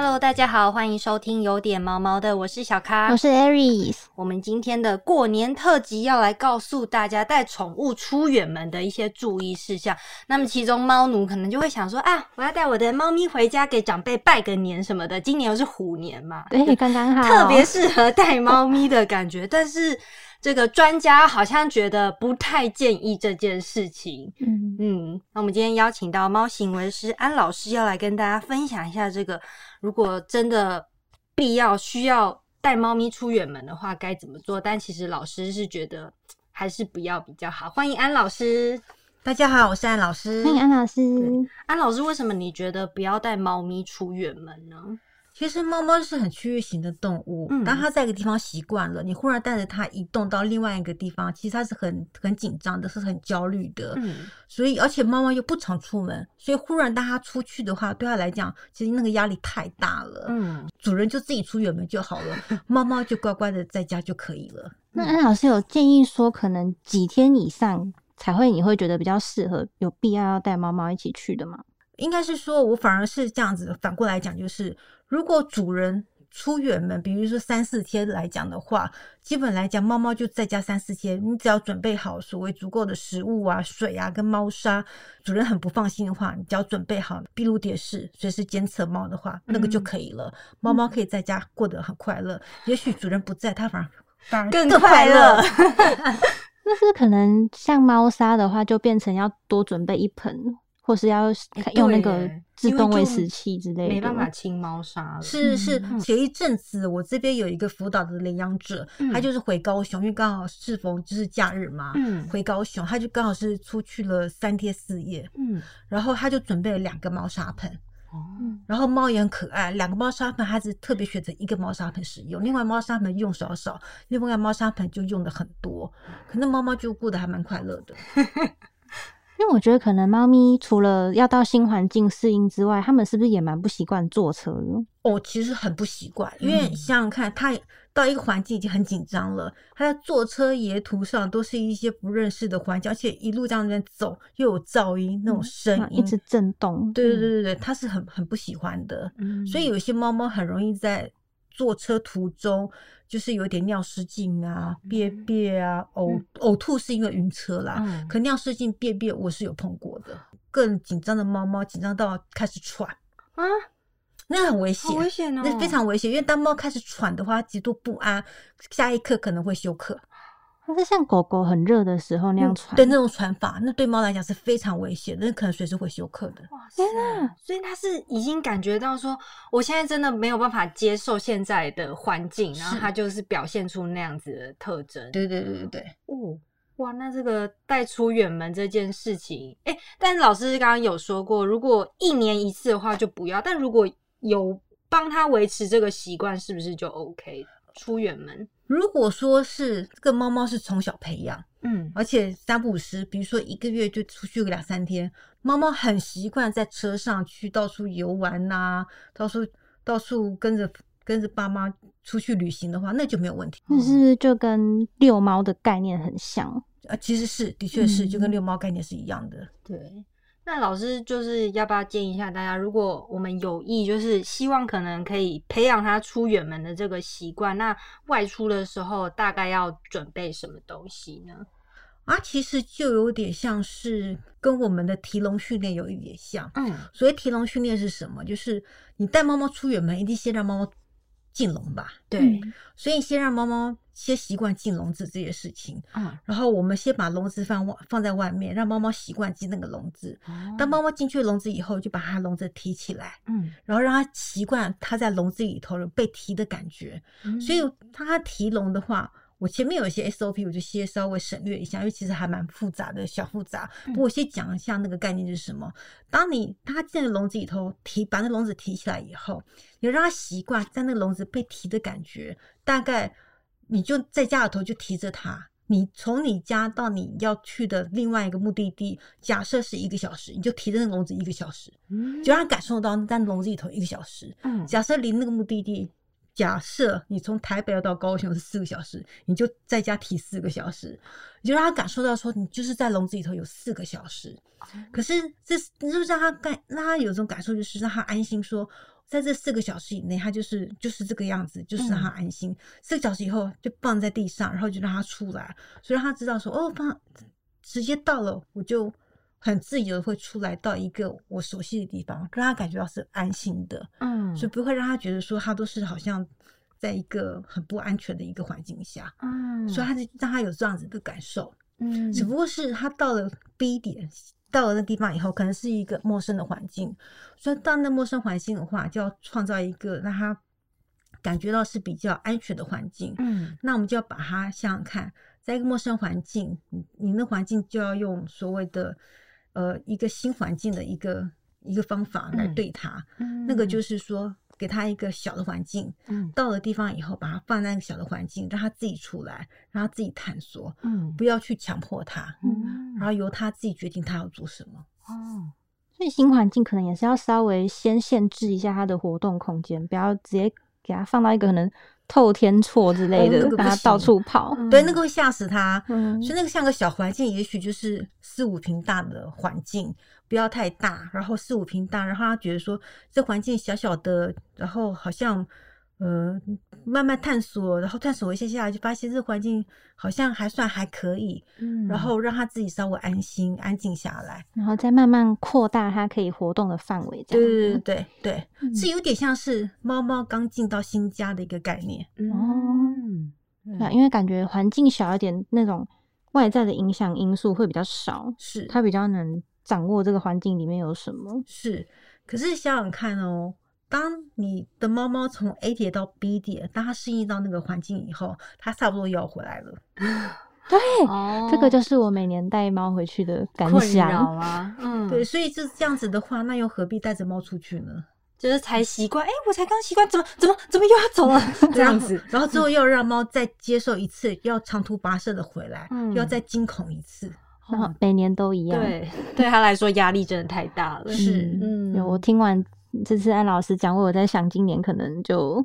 Hello，大家好，欢迎收听有点毛毛的，我是小咖，我是 Aries。我们今天的过年特辑要来告诉大家带宠物出远门的一些注意事项。那么其中猫奴可能就会想说啊，我要带我的猫咪回家给长辈拜个年什么的。今年又是虎年嘛，对，刚刚好，特别适合带猫咪的感觉。但是这个专家好像觉得不太建议这件事情。嗯嗯，那我们今天邀请到猫行为师安老师要来跟大家分享一下这个。如果真的必要需要带猫咪出远门的话，该怎么做？但其实老师是觉得还是不要比较好。欢迎安老师，大家好，我是安老师。欢迎安老师。安老师，为什么你觉得不要带猫咪出远门呢？其实猫猫是很区域型的动物，当它在一个地方习惯了，你忽然带着它移动到另外一个地方，其实它是很很紧张的，是很焦虑的。嗯，所以而且猫猫又不常出门，所以忽然带它出去的话，对它来讲，其实那个压力太大了。嗯，主人就自己出远门就好了，猫猫就乖乖的在家就可以了。那安老师有建议说，可能几天以上才会你会觉得比较适合，有必要要带猫猫一起去的吗？应该是说，我反而是这样子，反过来讲就是。如果主人出远门，比如说三四天来讲的话，基本来讲，猫猫就在家三四天，你只要准备好所谓足够的食物啊、水啊跟猫砂，主人很不放心的话，你只要准备好闭路电视，随时监测猫的话，那个就可以了。猫猫可以在家过得很快乐。也许主人不在，它反而反而更快乐。那是可能像猫砂的话，就变成要多准备一盆。或是要用那个自动喂食器之类的，没办法清猫砂。是是，前一阵子我这边有一个辅导的领养者，他就是回高雄，因为刚好适逢就是假日嘛，嗯，回高雄，他就刚好是出去了三天四夜，嗯，然后他就准备了两个猫砂盆，哦，然后猫也很可爱，两个猫砂盆，他是特别选择一个猫砂盆使用，另外猫砂盆用少少，另外猫砂盆就用的很多，可能猫猫就过得还蛮快乐的。因为我觉得可能猫咪除了要到新环境适应之外，它们是不是也蛮不习惯坐车的？哦，其实很不习惯，因为想想看，它到一个环境已经很紧张了，它在坐车沿途上都是一些不认识的环境，而且一路这样在走又有噪音那种声音，一直震动。对对对对对，它是很很不喜欢的。所以有些猫猫很容易在坐车途中。就是有点尿失禁啊、便便啊、呕呕吐是因为晕车啦。可尿失禁、便便我是有碰过的。更紧张的猫猫，紧张到开始喘啊，那很危险，危险哦，那非常危险。因为当猫开始喘的话，极度不安，下一刻可能会休克。它是像狗狗很热的时候那样喘，对那种喘法，那对猫来讲是非常危险，那可能随时会休克的。哇天啊！所以它是已经感觉到说，我现在真的没有办法接受现在的环境，然后它就是表现出那样子的特征。对对对对对。哦，哇，那这个带出远门这件事情，哎，但是老师刚刚有说过，如果一年一次的话就不要，但如果有帮他维持这个习惯，是不是就 OK？出远门？如果说是这个猫猫是从小培养，嗯，而且三不五时，比如说一个月就出去个两三天，猫猫很习惯在车上去到处游玩呐，到处到处跟着跟着爸妈出去旅行的话，那就没有问题。那是不是就跟遛猫的概念很像啊？其实是，的确是，就跟遛猫概念是一样的。对。那老师就是要不要建议一下大家，如果我们有意就是希望可能可以培养他出远门的这个习惯，那外出的时候大概要准备什么东西呢？啊，其实就有点像是跟我们的提笼训练有一点像。嗯，所谓提笼训练是什么？就是你带猫猫出远门，一定先让猫猫。进笼吧，对，所以先让猫猫先习惯进笼子这些事情，嗯，然后我们先把笼子放外放在外面，让猫猫习惯进那个笼子。当猫猫进去笼子以后，就把它笼子提起来，嗯，然后让它习惯它在笼子里头被提的感觉。所以它提笼的话。我前面有一些 SOP，我就先稍微省略一下，因为其实还蛮复杂的，小复杂。不过我先讲一下那个概念是什么。当你它进了笼子里头，提把那笼子提起来以后，你让它习惯在那个笼子被提的感觉。大概你就在家里头就提着它，你从你家到你要去的另外一个目的地，假设是一个小时，你就提着那笼子一个小时，就让他感受到在笼子里头一个小时。嗯，假设离那个目的地。假设你从台北要到高雄是四个小时，你就在家提四个小时，你就让他感受到说你就是在笼子里头有四个小时。可是这你就让他感让他有种感受，就是让他安心说，在这四个小时以内，他就是就是这个样子，就是让他安心。四个小时以后就放在地上，然后就让他出来，所以让他知道说哦，放直接到了，我就很自由的会出来到一个我熟悉的地方，让他感觉到是安心的，嗯，所以不会让他觉得说他都是好像在一个很不安全的一个环境下，嗯，所以他就让他有这样子的感受，嗯，只不过是他到了 B 点。到了那地方以后，可能是一个陌生的环境，所以到那陌生环境的话，就要创造一个让他感觉到是比较安全的环境。嗯，那我们就要把它想想看，在一个陌生环境，你你那环境就要用所谓的呃一个新环境的一个一个方法来对它。嗯，那个就是说。给他一个小的环境，嗯，到了地方以后，把他放在那个小的环境，让他自己出来，让他自己探索，嗯，不要去强迫他，嗯，然后由他自己决定他要做什么。哦，所以新环境可能也是要稍微先限制一下他的活动空间，不要直接给他放到一个可能透天错之类的，让他到处跑，对，那个会吓死他。嗯，所以那个像个小环境，也许就是四五平大的环境。不要太大，然后四五平大，然后他觉得说这环境小小的，然后好像呃慢慢探索，然后探索一下下来就发现这环境好像还算还可以，嗯，然后让他自己稍微安心安静下来，然后再慢慢扩大它可以活动的范围，这样对对对对，是有点像是猫猫刚进到新家的一个概念。哦，那因为感觉环境小一点，那种外在的影响因素会比较少，是。它比较能。掌握这个环境里面有什么。是？可是想想看哦，当你的猫猫从 A 点到 B 点，当它适应到那个环境以后，它差不多又要回来了。对，这个就是我每年带猫回去的感想啊。嗯，对，所以就是这样子的话，那又何必带着猫出去呢？就是才习惯，哎，我才刚习惯，怎么怎么怎么又要走了？这样子，然后之后又要让猫再接受一次，要长途跋涉的回来，又要再惊恐一次。每年都一样，对，对他来说压力真的太大了。是，嗯，我听完这次安老师讲，我在想，今年可能就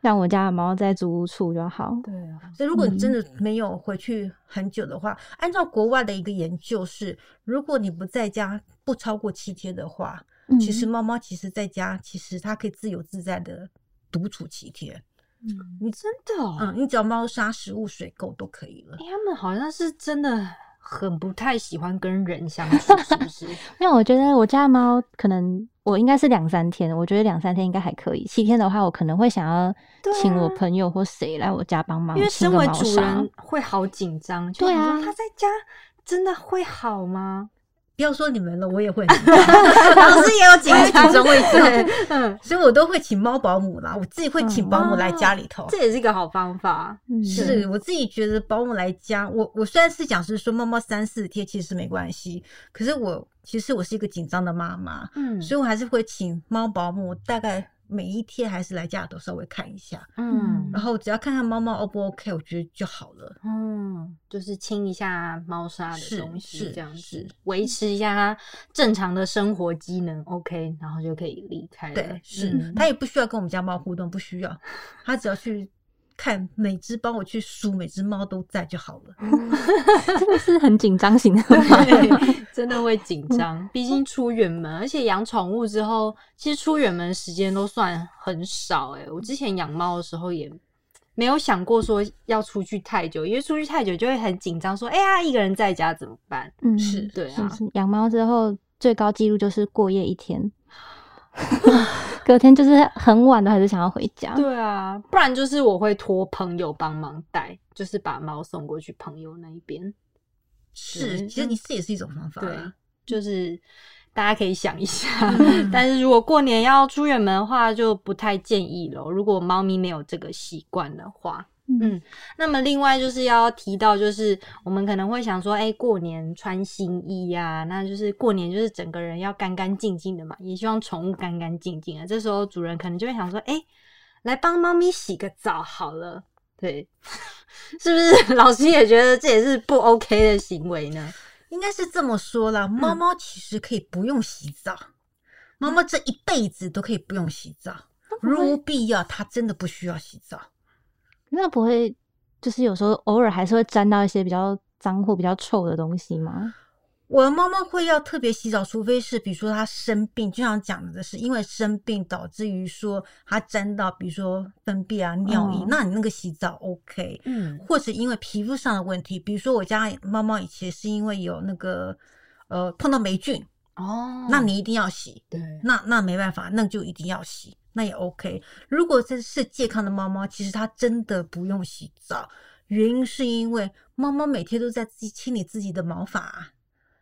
让我家的猫在租屋处就好。对啊，所以如果你真的没有回去很久的话，按照国外的一个研究是，如果你不在家不超过七天的话，其实猫猫其实在家其实它可以自由自在的独处七天。嗯，你真的，嗯，你只要猫砂、食物、水够都可以了。他们好像是真的。很不太喜欢跟人相处，是不是？因为我觉得我家猫可能我应该是两三天，我觉得两三天应该还可以。七天的话，我可能会想要请我朋友或谁来我家帮忙。因为身为主人会好紧张，对啊，他在家真的会好吗？不要说你们了，我也会。老师也有几个紧张位置，嗯，所以我都会请猫保姆啦。我自己会请保姆来家里头，这也是一个好方法。是我自己觉得保姆来家，我我虽然是讲是说猫猫三四天其实没关系，可是我其实我是一个紧张的妈妈，嗯，所以我还是会请猫保姆大概。每一天还是来家都稍微看一下，嗯，然后只要看看猫猫 O 不 OK，我觉得就好了。嗯，就是清一下猫砂的东西，这样子维持一下它正常的生活机能 OK，然后就可以离开了。对，是它也不需要跟我们家猫互动，不需要，它只要去。看每只帮我去数每只猫都在就好了，真的是很紧张型的，真的会紧张。毕竟出远门，而且养宠物之后，其实出远门时间都算很少。哎，我之前养猫的时候也没有想过说要出去太久，因为出去太久就会很紧张，说哎呀，一个人在家怎么办？嗯，是对啊。养猫之后最高纪录就是过夜一天。隔天就是很晚的，还是想要回家。对啊，不然就是我会托朋友帮忙带，就是把猫送过去朋友那一边。是，其实你这也是一种方法。对，就是大家可以想一下。但是如果过年要出远门的话，就不太建议了。如果猫咪没有这个习惯的话。嗯，那么另外就是要提到，就是我们可能会想说，哎，过年穿新衣呀，那就是过年就是整个人要干干净净的嘛，也希望宠物干干净净啊。这时候主人可能就会想说，哎，来帮猫咪洗个澡好了，对，是不是？老师也觉得这也是不 OK 的行为呢？应该是这么说啦，猫猫其实可以不用洗澡，猫猫这一辈子都可以不用洗澡，如无必要，它真的不需要洗澡。那不会，就是有时候偶尔还是会沾到一些比较脏或比较臭的东西吗？我的猫猫会要特别洗澡，除非是比如说它生病，就像讲的是因为生病导致于说它沾到比如说粪便啊、尿液，那你那个洗澡 OK，嗯，或者因为皮肤上的问题，比如说我家猫猫以前是因为有那个呃碰到霉菌哦，那你一定要洗，对，那那没办法，那就一定要洗，那也 OK。如果这是健康的猫猫，其实它真的不用洗澡，原因是因为猫猫每天都在自己清理自己的毛发。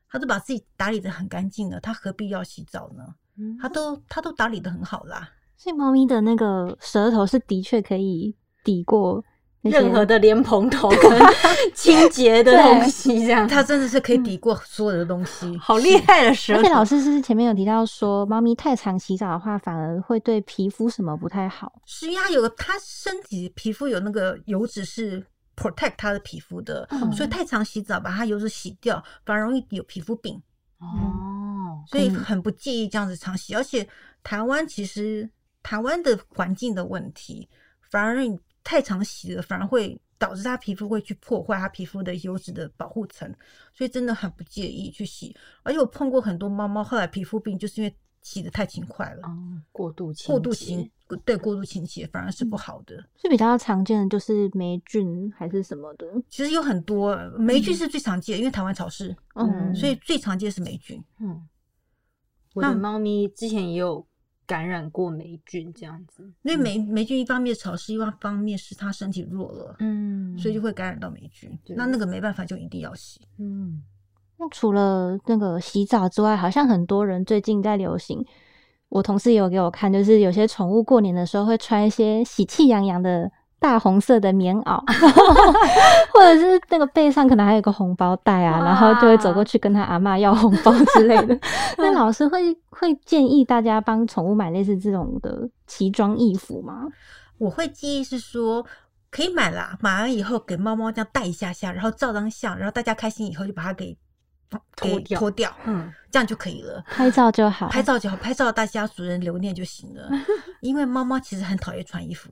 它都把自己打理的很干净了，它何必要洗澡呢？它都它都打理的很好啦。所以猫咪的那个舌头是的确可以抵过任何的莲蓬头跟 清洁的东西，这样它真的是可以抵过所有的东西，好厉害的舌头。而且老师是前面有提到说，猫咪太常洗澡的话，反而会对皮肤什么不太好。是呀，有它身体皮肤有那个油脂是。protect 它的皮肤的，所以太常洗澡把它油脂洗掉，反而容易有皮肤病。哦，所以很不介意这样子常洗。而且台湾其实台湾的环境的问题，反而你太常洗了，反而会导致它皮肤会去破坏它皮肤的油脂的保护层。所以真的很不介意去洗。而且我碰过很多猫猫后来皮肤病，就是因为。洗的太勤快了，过度过度清对过度清洁反而是不好的。是比较常见的就是霉菌还是什么的？其实有很多霉菌是最常见，因为台湾潮湿，嗯，所以最常见是霉菌。嗯，我的猫咪之前也有感染过霉菌，这样子。因为霉霉菌一方面潮湿，一方面是它身体弱了，嗯，所以就会感染到霉菌。那那个没办法，就一定要洗。嗯。那除了那个洗澡之外，好像很多人最近在流行。我同事也有给我看，就是有些宠物过年的时候会穿一些喜气洋洋的大红色的棉袄，或者是那个背上可能还有个红包袋啊，然后就会走过去跟他阿妈要红包之类的。那老师会会建议大家帮宠物买类似这种的奇装异服吗？我会建议是说可以买啦，买完以后给猫猫这样戴一下下，然后照张相，然后大家开心以后就把它给。脱掉，脱掉，嗯，这样就可以了。拍照就好，拍照就好，拍照大家主人留念就行了。因为猫猫其实很讨厌穿衣服。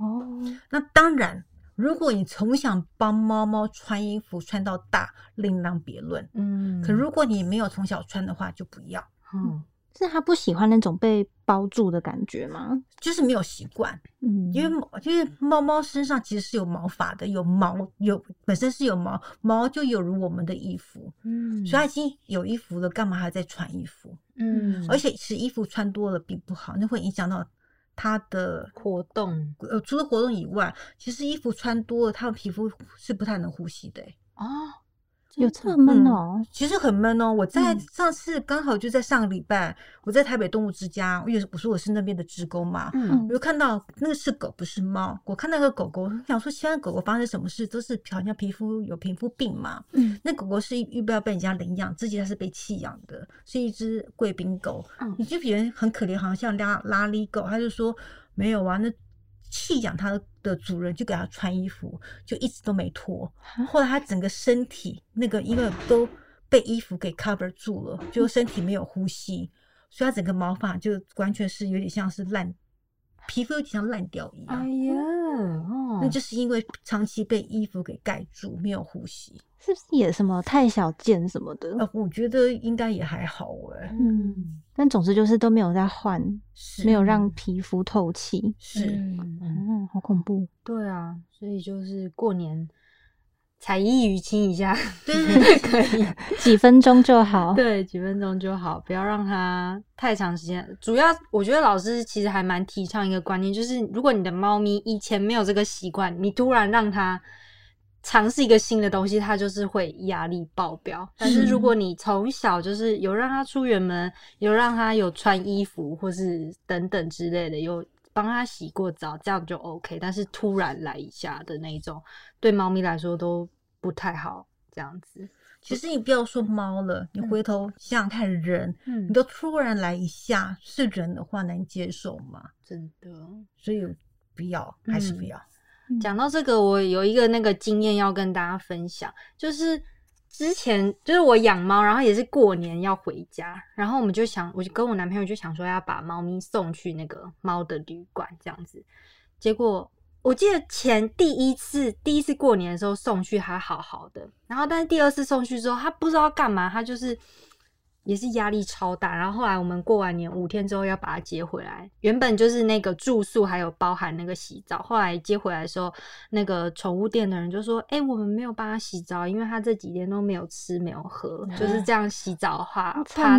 哦，那当然，如果你从小帮猫猫穿衣服穿到大，另当别论。嗯，可如果你没有从小穿的话，就不要。嗯。是它不喜欢那种被包住的感觉吗？就是没有习惯，嗯，因为因为猫猫身上其实是有毛发的，有毛有本身是有毛，毛就有如我们的衣服，嗯，所以它已经有衣服了，干嘛还在穿衣服？嗯，而且是衣服穿多了并不好，那会影响到它的活动。呃，除了活动以外，其实衣服穿多了，它的皮肤是不太能呼吸的。哦。有这么闷哦，其实很闷哦。我在上次刚好就在上个礼拜，我在台北动物之家，因为我说我是那边的职工嘛，嗯，我就看到那个是狗不是猫。我看那个狗狗，想说现在狗狗发生什么事，都是好像皮肤有皮肤病嘛。嗯，那狗狗是预备要被人家领养，自己它是被弃养的，是一只贵宾狗。你就别人很可怜，好像像拉拉力狗，他就说没有啊，那。弃养它的主人就给它穿衣服，就一直都没脱。后来它整个身体那个因为都被衣服给 cover 住了，就身体没有呼吸，所以它整个毛发就完全是有点像是烂，皮肤有点像烂掉一样。哎呀，那就是因为长期被衣服给盖住，没有呼吸。是不是也什么太小件什么的？呃，我觉得应该也还好哎。嗯，但总之就是都没有在换，没有让皮肤透气。是，嗯，好恐怖。对啊，所以就是过年才艺于亲一下，对，可以几分钟就好。对，几分钟就好，不要让它太长时间。主要我觉得老师其实还蛮提倡一个观念，就是如果你的猫咪以前没有这个习惯，你突然让它。尝试一个新的东西，它就是会压力爆表。但是如果你从小就是有让它出远门，有让它有穿衣服，或是等等之类的，有帮它洗过澡，这样就 OK。但是突然来一下的那种，对猫咪来说都不太好。这样子，其实你不要说猫了，你回头想想看人，你都突然来一下，是人的话能接受吗？真的，所以不要，还是不要。讲到这个，我有一个那个经验要跟大家分享，就是之前就是我养猫，然后也是过年要回家，然后我们就想，我就跟我男朋友就想说要把猫咪送去那个猫的旅馆这样子，结果我记得前第一次第一次过年的时候送去还好好的，然后但是第二次送去之后，他不知道干嘛，他就是也是压力超大。然后后来我们过完年五天之后要把它接回来，原本就是那个住宿还有包含那个洗澡。后来接回来的时候，那个宠物店的人就说：“哎，我们没有帮它洗澡，因为它这几天都没有吃没有喝，就是这样洗澡的话，怕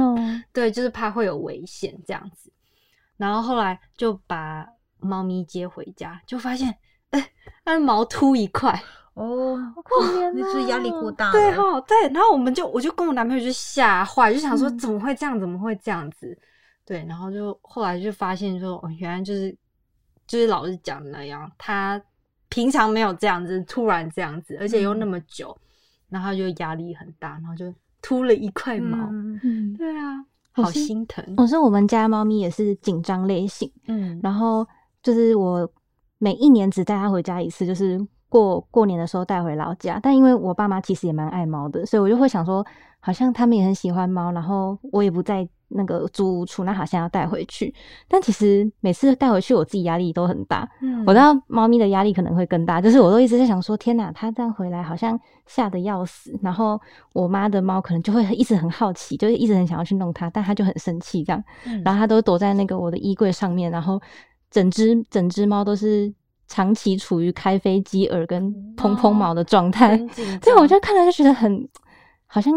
对，就是怕会有危险这样子。”然后后来就把。猫咪接回家，就发现，哎，它的毛秃一块哦，那是压力过大。对哈，对。然后我们就，我就跟我男朋友就吓坏，就想说怎么会这样？怎么会这样子？对，然后就后来就发现说，哦，原来就是就是老师讲的那样，他平常没有这样子，突然这样子，而且又那么久，然后就压力很大，然后就秃了一块毛。嗯，对啊，好心疼。我说我们家猫咪也是紧张类型，嗯，然后。就是我每一年只带它回家一次，就是过过年的时候带回老家。但因为我爸妈其实也蛮爱猫的，所以我就会想说，好像他们也很喜欢猫，然后我也不在那个租屋处，那好像要带回去。但其实每次带回去，我自己压力都很大。嗯，我知道猫咪的压力可能会更大，就是我都一直在想说，天哪，它这样回来好像吓得要死。然后我妈的猫可能就会一直很好奇，就是一直很想要去弄它，但它就很生气这样。然后它都躲在那个我的衣柜上面，然后。整只整只猫都是长期处于开飞机耳跟蓬蓬毛的状态，所以我就看了就觉得很，好像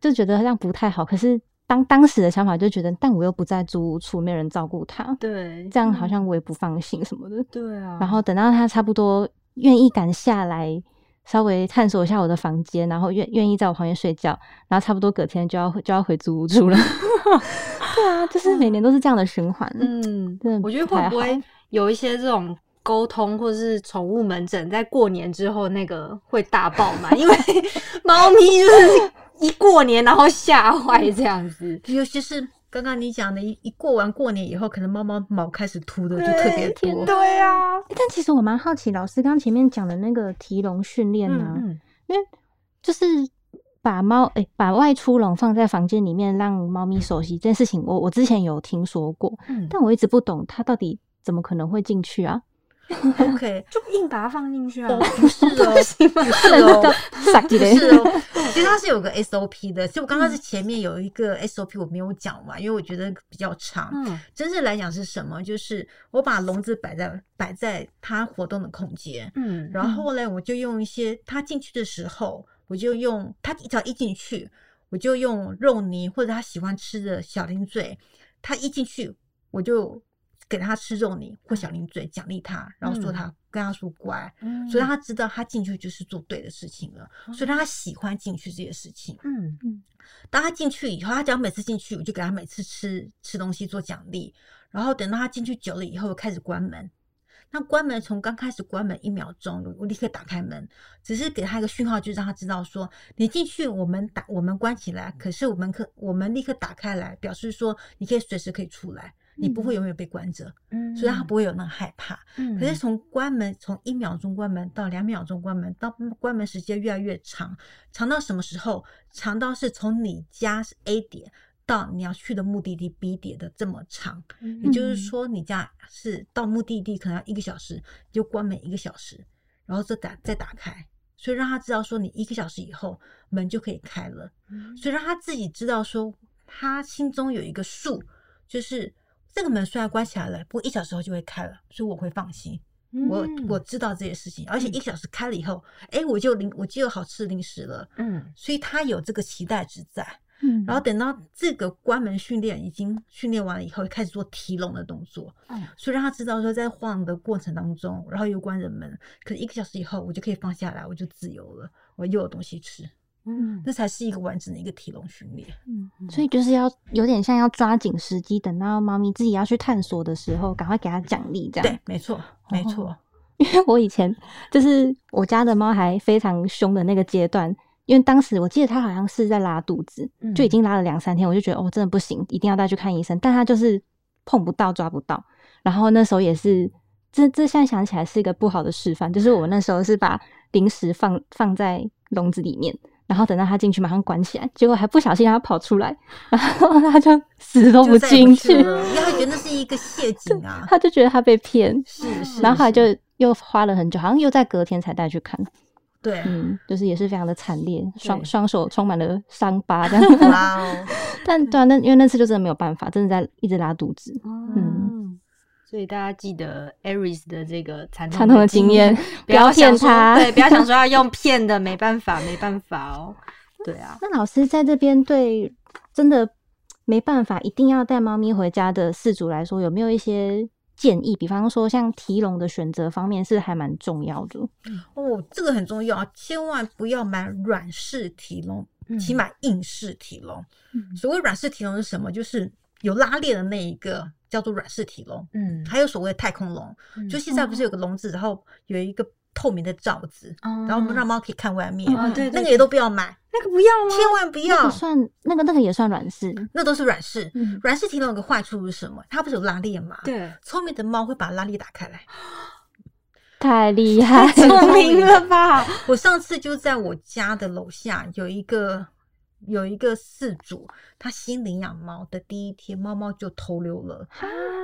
就觉得这样不太好。可是当当时的想法就觉得，但我又不在租屋处，没人照顾他，对，这样好像我也不放心什么的。对啊。然后等到他差不多愿意敢下来，稍微探索一下我的房间，然后愿愿意在我旁边睡觉，然后差不多隔天就要就要回租屋处了。对啊，就是每年都是这样的循环。嗯，对，我觉得会不会有一些这种沟通，或者是宠物门诊在过年之后那个会大爆满？因为 猫咪就是一过年然后吓坏这样子，尤其是刚刚你讲的，一一过完过年以后，可能猫猫毛开始秃的就特别多。对啊，但其实我蛮好奇，老师刚前面讲的那个提笼训练呢，因为就是。把猫哎，把外出笼放在房间里面，让猫咪熟悉这件事情，我我之前有听说过，但我一直不懂它到底怎么可能会进去啊？OK，就硬把它放进去啊？不是哦，不是哦，不是哦。其实它是有个 SOP 的，所以我刚刚是前面有一个 SOP 我没有讲完，因为我觉得比较长。嗯，真正来讲是什么？就是我把笼子摆在摆在它活动的空间，嗯，然后呢，我就用一些它进去的时候。我就用它只要一进去，我就用肉泥或者它喜欢吃的小零嘴，它一进去我就给他吃肉泥或小零嘴奖励他，然后说他跟他说乖，所以让他知道他进去就是做对的事情了，所以让他喜欢进去这些事情。嗯。嗯，当他进去以后，他只要每次进去，我就给他每次吃吃东西做奖励，然后等到他进去久了以后，开始关门。那关门从刚开始关门一秒钟，我立刻打开门，只是给他一个讯号，就让他知道说你进去，我们打我们关起来，可是我们可我们立刻打开来，表示说你可以随时可以出来，你不会永远被关着，嗯，所以他不会有那害怕。嗯，可是从关门从一秒钟关门到两秒钟关门，到关门时间越来越长，长到什么时候？长到是从你家是 A 点。到你要去的目的地 B 点的这么长，也就是说，你家是到目的地可能要一个小时，就关门一个小时，然后再打再打开，所以让他知道说你一个小时以后门就可以开了，所以让他自己知道说他心中有一个数，就是这个门虽然关起来了，不过一小时后就会开了，所以我会放心，我我知道这些事情，而且一个小时开了以后，哎，我就零我就有好吃的零食了，嗯，所以他有这个期待值在。嗯，然后等到这个关门训练已经训练完了以后，开始做提笼的动作。嗯，所以让他知道说，在晃的过程当中，然后又关人门，可一个小时以后，我就可以放下来，我就自由了，我又有东西吃。嗯，这才是一个完整的一个体笼训练。嗯，所以就是要有点像要抓紧时机，等到猫咪自己要去探索的时候，赶快给它奖励，这样。对，没错，没错。因为我以前就是我家的猫还非常凶的那个阶段。因为当时我记得它好像是在拉肚子，就已经拉了两三天，我就觉得哦，真的不行，一定要带去看医生。但它就是碰不到、抓不到。然后那时候也是，这这现在想起来是一个不好的示范，就是我那时候是把零食放放在笼子里面，然后等到他进去马上关起来，结果还不小心让他跑出来，然后他就死都不进去，因为他觉得那是一个陷阱啊，他就觉得他被骗，是是，然后后来就又花了很久，好像又在隔天才带去看。对，嗯，就是也是非常的惨烈，双双手充满了伤疤这样。哇哦！但对啊，那因为那次就真的没有办法，真的在一直拉肚子。嗯，所以大家记得 Aris 的这个惨痛的经验，不要骗他，对，不要想说 要用骗的，没办法，没办法哦。对啊，那老师在这边对真的没办法，一定要带猫咪回家的饲主来说，有没有一些？建议，比方说像提笼的选择方面是还蛮重要的哦，这个很重要啊，千万不要买软式提笼，起码硬式提笼。所谓软式提笼是什么？就是有拉链的那一个叫做软式体笼。嗯，还有所谓的太空笼，就现在不是有个笼子，然后有一个。透明的罩子，然后我们让猫可以看外面。对，那个也都不要买，那个不要吗？千万不要。算那个那个也算软式，那都是软式。软式体笼有个坏处是什么？它不是有拉链吗？对，聪明的猫会把拉链打开来。太厉 害，聪明了吧？我上次就在我家的楼下有一个。有一个饲主，他新领养猫的第一天，猫猫就偷溜了，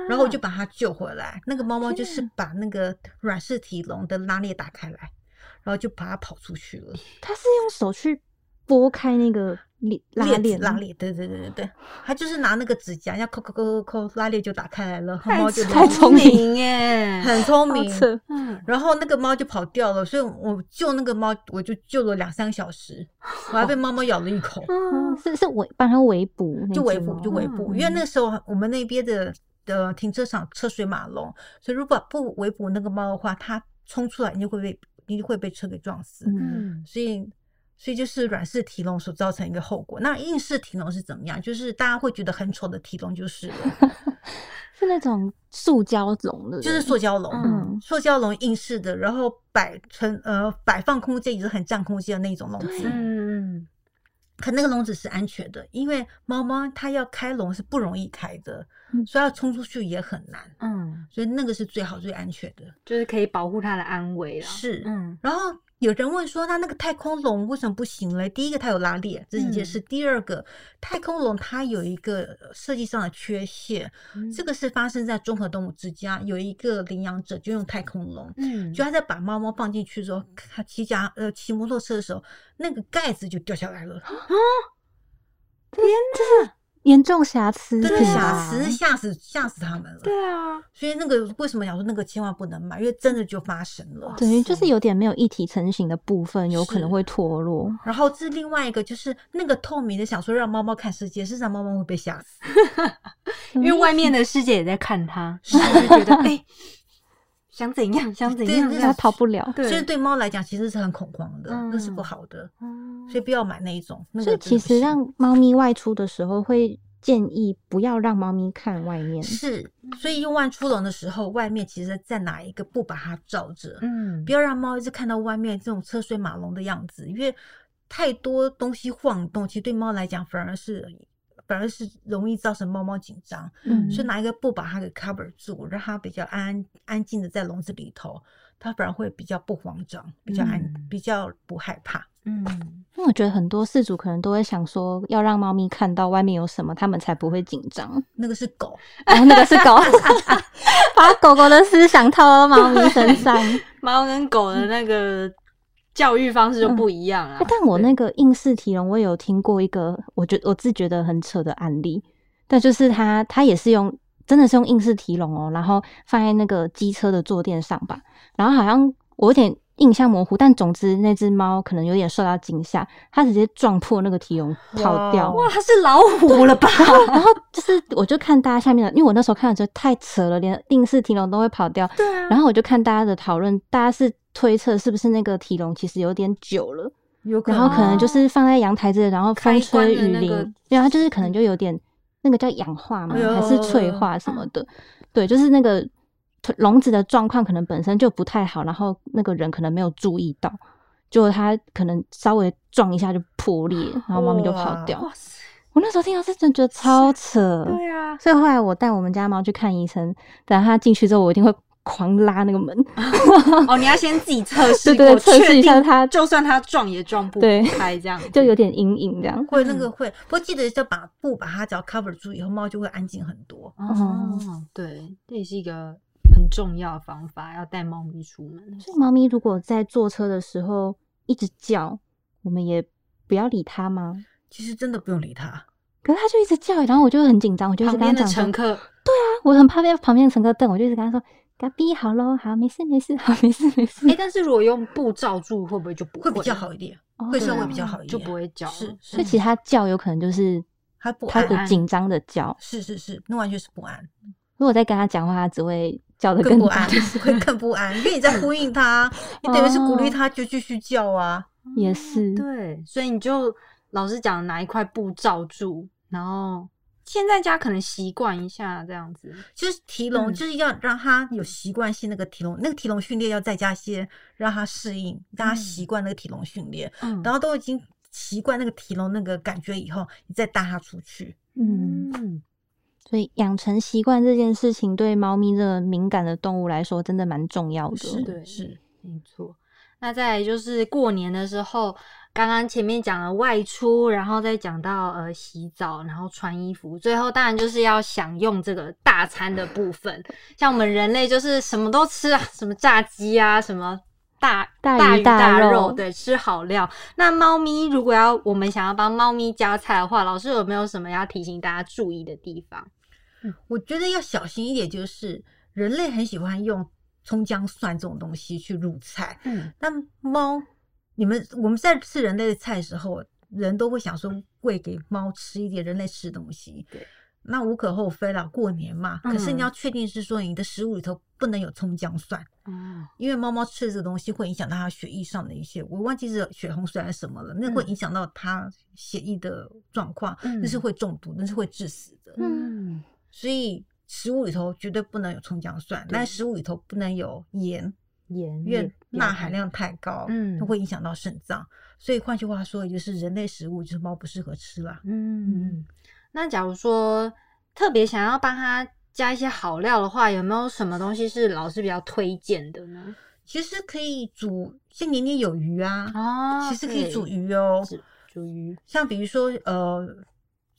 然后我就把它救回来。那个猫猫就是把那个软式体笼的拉链打开来，然后就把它跑出去了。它是用手去拨开那个。拉链，拉链，对对对对对，他就是拿那个指甲，要抠抠抠抠抠，拉链就打开来了，猫就太聪明耶，很聪明。嗯，然后那个猫就跑掉了，所以我救那个猫，我就救了两三个小时，我还被猫猫咬了一口。嗯是是围帮它围捕，就围捕就围捕，因为那时候我们那边的的停车场车水马龙，所以如果不围捕那个猫的话，它冲出来你就会被你会被车给撞死。嗯，所以。所以就是软式提笼所造成一个后果。那硬式提笼是怎么样？就是大家会觉得很丑的提笼，就是 是那种塑胶笼的，就是塑胶笼，嗯，塑胶笼硬式的，然后摆成呃摆放空间也是很占空间的那种笼子。嗯，可那个笼子是安全的，因为猫猫它要开笼是不容易开的，所以要冲出去也很难。嗯，所以那个是最好最安全的，就是可以保护它的安危了。是，嗯，然后。有人问说，它那个太空龙为什么不行嘞？第一个，它有拉链，这是一件事；第二个，太空龙它有一个设计上的缺陷，这个是发生在综合动物之家，有一个领养者就用太空龙，嗯，就他在把猫猫放进去之后，他骑家呃骑摩托车的时候，那个盖子就掉下来了啊！天哪！严重瑕疵，真的瑕疵，吓死吓死他们了。对啊，所以那个为什么想说那个千万不能买？因为真的就发生了，等于，就是有点没有一体成型的部分，有可能会脱落。然后这另外一个就是那个透明的，想说让猫猫看世界，事实上猫猫会被吓死，因为外面的世界也在看它，就觉得 哎。想怎样？想怎样？它逃不了。所以对猫来讲，其实是很恐慌的，那是不好的。所以不要买那一种。所以其实让猫咪外出的时候，会建议不要让猫咪看外面。是，所以用外出笼的时候，外面其实在哪一个布把它罩着。嗯，不要让猫一直看到外面这种车水马龙的样子，因为太多东西晃动，其实对猫来讲反而是。反而是容易造成猫猫紧张，嗯，所以拿一个布把它给 cover 住，让它比较安安静的在笼子里头，它反而会比较不慌张，比较安，比较不害怕。嗯，因为我觉得很多饲主可能都会想说，要让猫咪看到外面有什么，他们才不会紧张。那个是狗，然后那个是狗，把狗狗的思想套到猫咪身上，猫跟狗的那个。教育方式就不一样啊！但我那个应试提笼，我有听过一个，我觉我自觉得很扯的案例。但就是他，他也是用，真的是用应试提笼哦，然后放在那个机车的坐垫上吧。然后好像我有点印象模糊，但总之那只猫可能有点受到惊吓，它直接撞破那个提笼跑掉。哇，它是老虎了吧？然后就是，我就看大家下面的，因为我那时候看的时候太扯了，连应试提笼都会跑掉。对啊。然后我就看大家的讨论，大家是。推测是不是那个体笼其实有点久了，有可能然后可能就是放在阳台这，然后风吹雨淋，对啊，就是可能就有点那个叫氧化嘛，还是脆化什么的，对，就是那个笼子的状况可能本身就不太好，然后那个人可能没有注意到，就它可能稍微撞一下就破裂，然后猫咪就跑掉。我那时候听到是真觉得超扯，对啊，所以后来我带我们家猫去看医生，等它进去之后，我一定会。狂拉那个门 哦！你要先自己测试，对对，测试一下它，就算它撞也撞不开，这样就有点阴影，这样会那个会。不过记得要把布把它只要 cover 住以后，猫就会安静很多。哦，对，这也是一个很很重要的方法，要带猫咪出门。所以猫咪如果在坐车的时候一直叫，我们也不要理它吗？其实真的不用理它，可是它就一直叫，然后我就很紧张，我就一直跟他讲乘客，对啊，我很怕被旁边的乘客瞪，我就一直跟他说。隔壁好喽，好，没事没事，好，没事没事。哎，但是如果用布罩住，会不会就不会比较好一点？会稍微比较好一点，就不会叫。是，所以其实它叫有可能就是他不它不紧张的叫。是是是，那完全是不安。如果在跟他讲话，他只会叫的更不安，会更不安，因为你在呼应他，你等于是鼓励他就继续叫啊。也是，对，所以你就老实讲，拿一块布罩住，然后。现在家可能习惯一下这样子，就是提笼，就是要让他有习惯性那个提笼，那个提笼训练要在家先，让他适应，让他习惯那个提笼训练。嗯，然后都已经习惯那个提笼那个感觉以后，你再带他出去。嗯，所以养成习惯这件事情，对猫咪这个敏感的动物来说，真的蛮重要的。是的，是没错。那再就是过年的时候。刚刚前面讲了外出，然后再讲到呃洗澡，然后穿衣服，最后当然就是要享用这个大餐的部分。像我们人类就是什么都吃啊，什么炸鸡啊，什么大大鱼大肉，对，吃好料。那猫咪如果要我们想要帮猫咪加菜的话，老师有没有什么要提醒大家注意的地方？嗯，我觉得要小心一点，就是人类很喜欢用葱姜蒜这种东西去入菜，嗯，但猫。你们我们在吃人类的菜的时候，人都会想说喂给猫吃一点人类吃的东西，对，那无可厚非了，过年嘛。可是你要确定是说你的食物里头不能有葱姜蒜，嗯，因为猫猫吃这个东西会影响到它血液上的一些，我忘记是血红素还是什么了，那会影响到它血液的状况，那是会中毒，那是会致死的。嗯，所以食物里头绝对不能有葱姜蒜，那食物里头不能有盐。盐，因为钠含量太高，嗯，它会影响到肾脏。所以换句话说，也就是人类食物就是猫不适合吃了。嗯，那假如说特别想要帮它加一些好料的话，有没有什么东西是老师比较推荐的呢？其实可以煮，像年年有余啊，哦，其实可以煮鱼哦，煮鱼。像比如说，呃，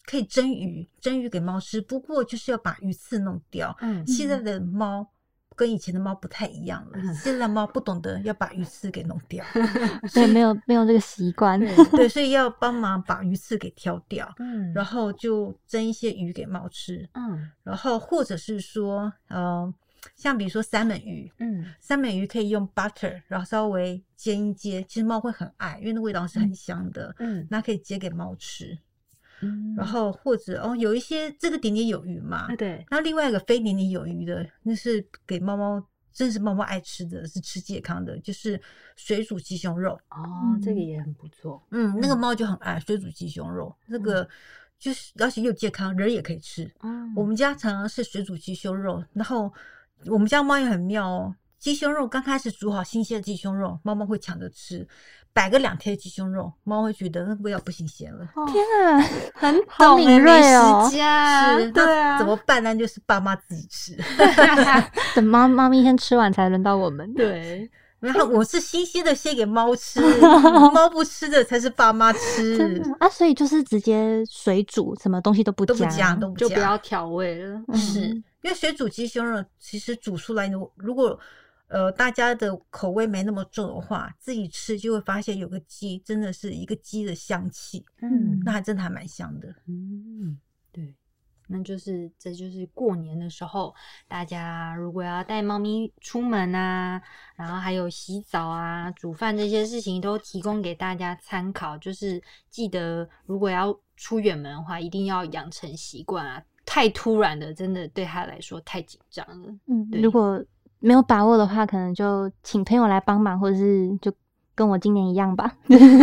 可以蒸鱼，蒸鱼给猫吃，不过就是要把鱼刺弄掉。嗯，现在的猫。跟以前的猫不太一样了，现在的猫不懂得要把鱼刺给弄掉，对，没有没有这个习惯，对，所以要帮忙把鱼刺给挑掉，嗯，然后就蒸一些鱼给猫吃，嗯，然后或者是说，呃，像比如说三文鱼，嗯，三文鱼可以用 butter，然后稍微煎一煎，其实猫会很爱，因为那味道是很香的，嗯，那可以煎给猫吃。然后或者哦，有一些这个点点有余嘛，对。然后另外一个非点点有余的，那是给猫猫，真是猫猫爱吃的，是吃健康的，就是水煮鸡胸肉。哦，这个也很不错。嗯，那个猫就很爱水煮鸡胸肉，那个就是而且又健康，人也可以吃。嗯，我们家常常是水煮鸡胸肉，然后我们家猫也很妙哦。鸡胸肉刚开始煮好新鲜的鸡胸肉，猫猫会抢着吃。摆个两天鸡胸肉，猫会觉得那味道不新鲜了。天啊，很好敏锐哦！是，对啊，怎么办呢？就是爸妈自己吃，等猫猫咪先吃完才轮到我们。对，然后我是新鲜的先给猫吃，猫不吃的才是爸妈吃啊。所以就是直接水煮，什么东西都不加，都不加就不要调味了。是因为水煮鸡胸肉其实煮出来，如果呃，大家的口味没那么重的话，自己吃就会发现有个鸡，真的是一个鸡的香气，嗯，那还真的还蛮香的，嗯，对，那就是这就是过年的时候，大家如果要带猫咪出门啊，然后还有洗澡啊、煮饭这些事情，都提供给大家参考。就是记得，如果要出远门的话，一定要养成习惯啊，太突然的，真的对他来说太紧张了。嗯，如果。没有把握的话，可能就请朋友来帮忙，或者是就跟我今年一样吧，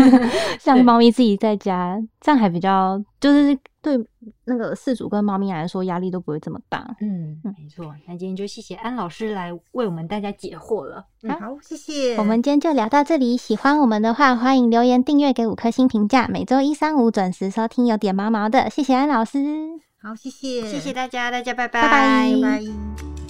像猫咪自己在家，这样还比较就是对那个饲主跟猫咪来说压力都不会这么大。嗯，没错。那今天就谢谢安老师来为我们大家解惑了。好，谢谢。我们今天就聊到这里，喜欢我们的话，欢迎留言订阅给五颗星评价。每周一、三、五准时收听，有点毛毛的。谢谢安老师。好，谢谢，谢谢大家，大家拜拜，拜拜。